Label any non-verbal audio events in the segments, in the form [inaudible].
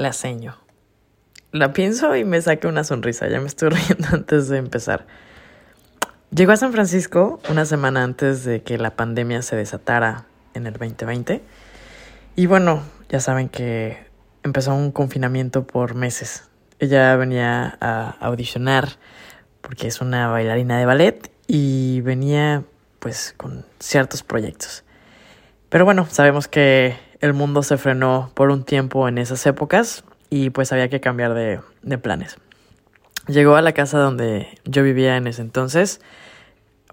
la seño. La pienso y me saca una sonrisa, ya me estoy [laughs] riendo antes de empezar. Llegó a San Francisco una semana antes de que la pandemia se desatara en el 2020. Y bueno, ya saben que empezó un confinamiento por meses. Ella venía a audicionar porque es una bailarina de ballet y venía pues con ciertos proyectos. Pero bueno, sabemos que el mundo se frenó por un tiempo en esas épocas y pues había que cambiar de, planes. Llegó a la casa donde yo vivía en ese entonces.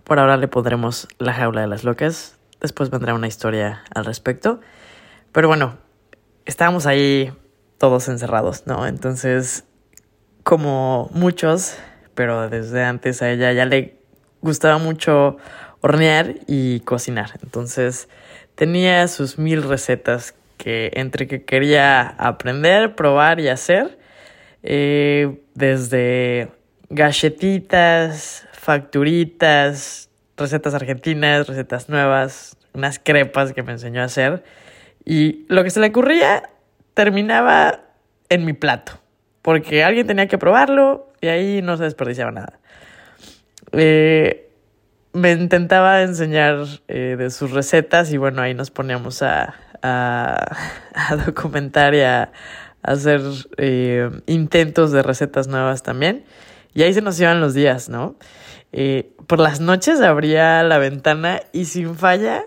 Por ahora le pondremos la jaula de las locas. Después vendrá una historia al respecto. Pero bueno, estábamos ahí todos encerrados, ¿no? Entonces, como muchos, pero desde antes a ella ya le gustaba mucho hornear y cocinar. Entonces, tenía sus mil recetas que entre que quería aprender, probar y hacer, eh, desde galletitas, facturitas, recetas argentinas, recetas nuevas, unas crepas que me enseñó a hacer. Y lo que se le ocurría terminaba en mi plato, porque alguien tenía que probarlo y ahí no se desperdiciaba nada. Eh, me intentaba enseñar eh, de sus recetas y bueno, ahí nos poníamos a, [laughs] a, documentar y a, hacer eh, intentos de recetas nuevas también. Y ahí se nos iban los días, ¿no? Eh, por las noches abría la ventana y sin falla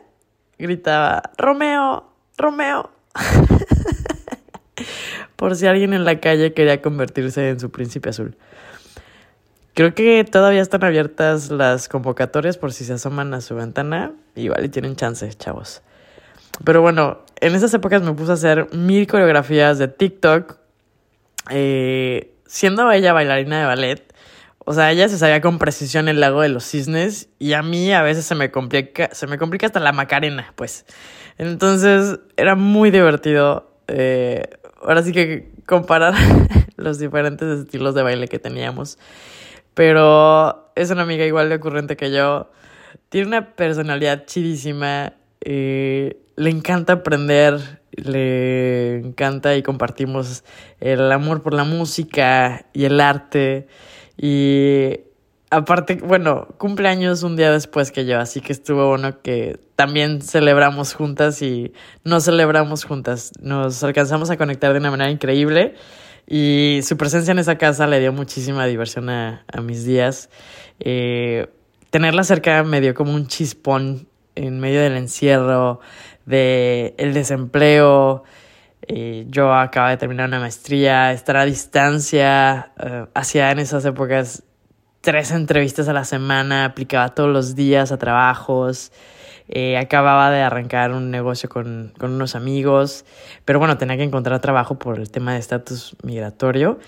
gritaba, Romeo, Romeo. [laughs] por si alguien en la calle quería convertirse en su príncipe azul. Creo que todavía están abiertas las convocatorias por si se asoman a su ventana. Igual y tienen chance, chavos. Pero bueno, en esas épocas me puse a hacer mil coreografías de TikTok. Eh, siendo ella bailarina de ballet, o sea, ella se sabía con precisión el lago de los cisnes y a mí a veces se me complica, se me complica hasta la macarena, pues. Entonces era muy divertido. Eh, ahora sí que comparar [laughs] los diferentes estilos de baile que teníamos. Pero es una amiga igual de ocurrente que yo. Tiene una personalidad chidísima. Eh, le encanta aprender. Le encanta y compartimos el amor por la música y el arte. Y aparte, bueno, cumpleaños un día después que yo, así que estuvo bueno que también celebramos juntas y no celebramos juntas. Nos alcanzamos a conectar de una manera increíble. Y su presencia en esa casa le dio muchísima diversión a, mis días. Eh, tenerla cerca me dio como un chispón en medio del encierro, del el desempleo. Eh, yo acababa de terminar una maestría, estar a distancia, eh, hacía en esas épocas tres entrevistas a la semana, aplicaba todos los días a trabajos. Eh, acababa de arrancar un negocio con, con, unos amigos, pero bueno, tenía que encontrar trabajo por el tema de estatus migratorio.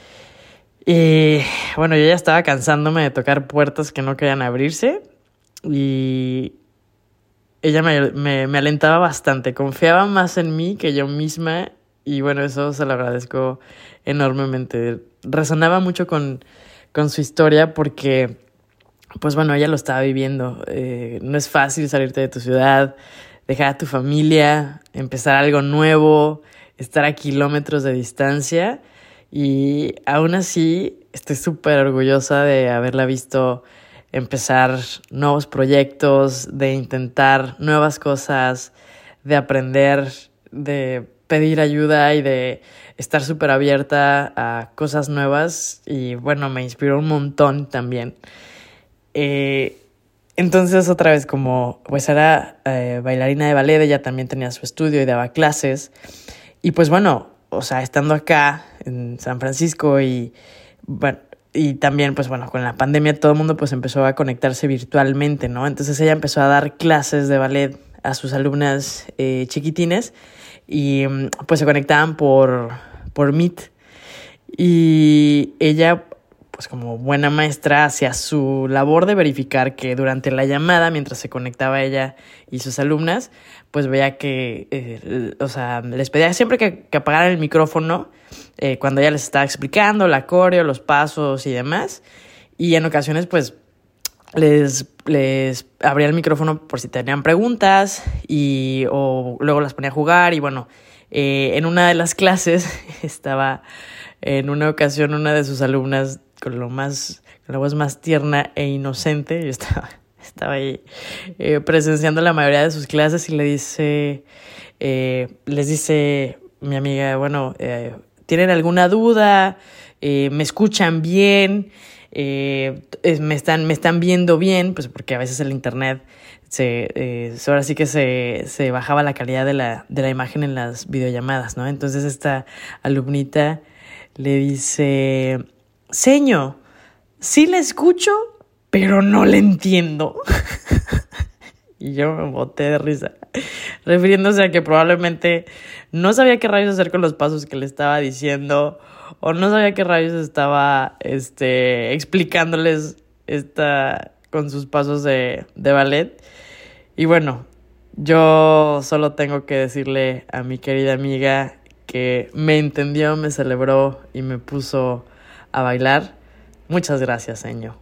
Y bueno, yo ya estaba cansándome de tocar puertas que no querían abrirse y ella me, me, me alentaba bastante, confiaba más en mí que yo misma y bueno, eso se lo agradezco enormemente. Resonaba mucho con, con su historia porque pues bueno, ella lo estaba viviendo. Eh, no es fácil salirte de tu ciudad, dejar a tu familia, empezar algo nuevo, estar a kilómetros de distancia. Y aún así, estoy súper orgullosa de haberla visto empezar nuevos proyectos, de intentar nuevas cosas, de aprender, de pedir ayuda y de estar súper abierta a cosas nuevas. Y bueno, me inspiró un montón también. Eh, entonces otra vez como pues era eh, bailarina de ballet, ella también tenía su estudio y daba clases. Y pues bueno, o sea, estando acá en San Francisco y bueno, y también pues bueno, con la pandemia todo el mundo pues empezó a conectarse virtualmente, ¿no? Entonces ella empezó a dar clases de ballet a sus alumnas eh, chiquitines y pues se conectaban por, por Meet. Y ella pues como buena maestra, hacía su labor de verificar que durante la llamada, mientras se conectaba ella y sus alumnas, pues veía que, eh, o sea, les pedía siempre que, que apagaran el micrófono eh, cuando ella les estaba explicando la coreo, los pasos y demás. Y en ocasiones, pues, les, les abría el micrófono por si tenían preguntas y o luego las ponía a jugar y bueno, eh, en una de las [laughs] clases estaba en una ocasión una de sus alumnas con lo más, con la voz más tierna e inocente, yo estaba, [laughs] estaba ahí eh, presenciando la mayoría de sus clases y le dice, eh, les dice mi amiga, bueno, eh, ¿tienen alguna duda? Eh, ¿Me escuchan bien? Me, están, me están viendo bien, pues porque a veces el internet se, ahora sí que se, se bajaba la calidad de la, de la imagen en las videollamadas, ¿no? Entonces esta alumnita le dice, seño, sí le escucho, pero no le entiendo. [laughs] y yo me boté de risa, refiriéndose a que probablemente no sabía qué rayos hacer con los pasos que le estaba diciendo o no sabía qué rayos estaba este, explicándoles esta, con sus pasos de, de ballet. Y bueno, yo solo tengo que decirle a mi querida amiga que me entendió, me celebró y me puso a bailar. Muchas gracias, señor.